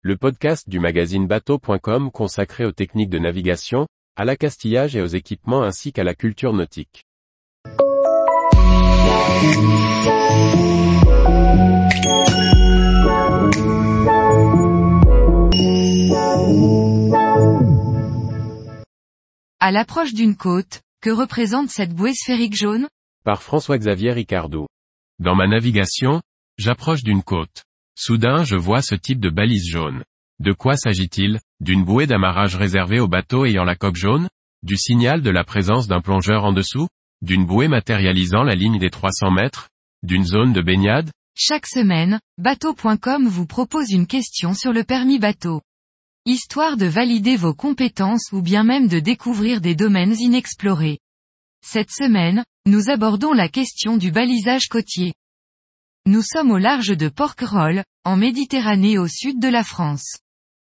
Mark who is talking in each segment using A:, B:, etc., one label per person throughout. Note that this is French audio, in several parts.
A: le podcast du magazine bateau.com consacré aux techniques de navigation, à l'accastillage et aux équipements ainsi qu'à la culture nautique.
B: À l'approche d'une côte, que représente cette bouée sphérique jaune?
A: Par François-Xavier Ricardou.
C: Dans ma navigation, j'approche d'une côte. Soudain je vois ce type de balise jaune. De quoi s'agit-il? D'une bouée d'amarrage réservée aux bateaux ayant la coque jaune? Du signal de la présence d'un plongeur en dessous? D'une bouée matérialisant la ligne des 300 mètres? D'une zone de baignade?
B: Chaque semaine, bateau.com vous propose une question sur le permis bateau. Histoire de valider vos compétences ou bien même de découvrir des domaines inexplorés. Cette semaine, nous abordons la question du balisage côtier. Nous sommes au large de Porquerolles, en Méditerranée au sud de la France.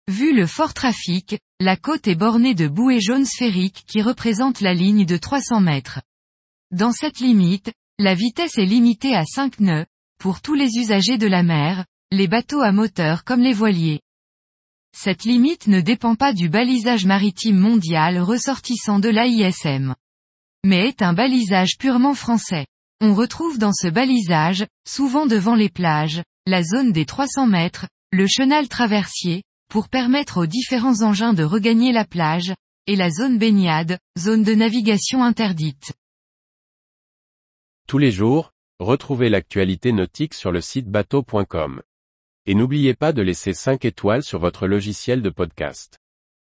B: Vu le fort trafic, la côte est bornée de bouées jaunes sphériques qui représentent la ligne de 300 mètres. Dans cette limite, la vitesse est limitée à 5 nœuds, pour tous les usagers de la mer, les bateaux à moteur comme les voiliers. Cette limite ne dépend pas du balisage maritime mondial ressortissant de l'AISM. Mais est un balisage purement français. On retrouve dans ce balisage, souvent devant les plages, la zone des 300 mètres, le chenal traversier, pour permettre aux différents engins de regagner la plage, et la zone baignade, zone de navigation interdite.
A: Tous les jours, retrouvez l'actualité nautique sur le site bateau.com. Et n'oubliez pas de laisser 5 étoiles sur votre logiciel de podcast.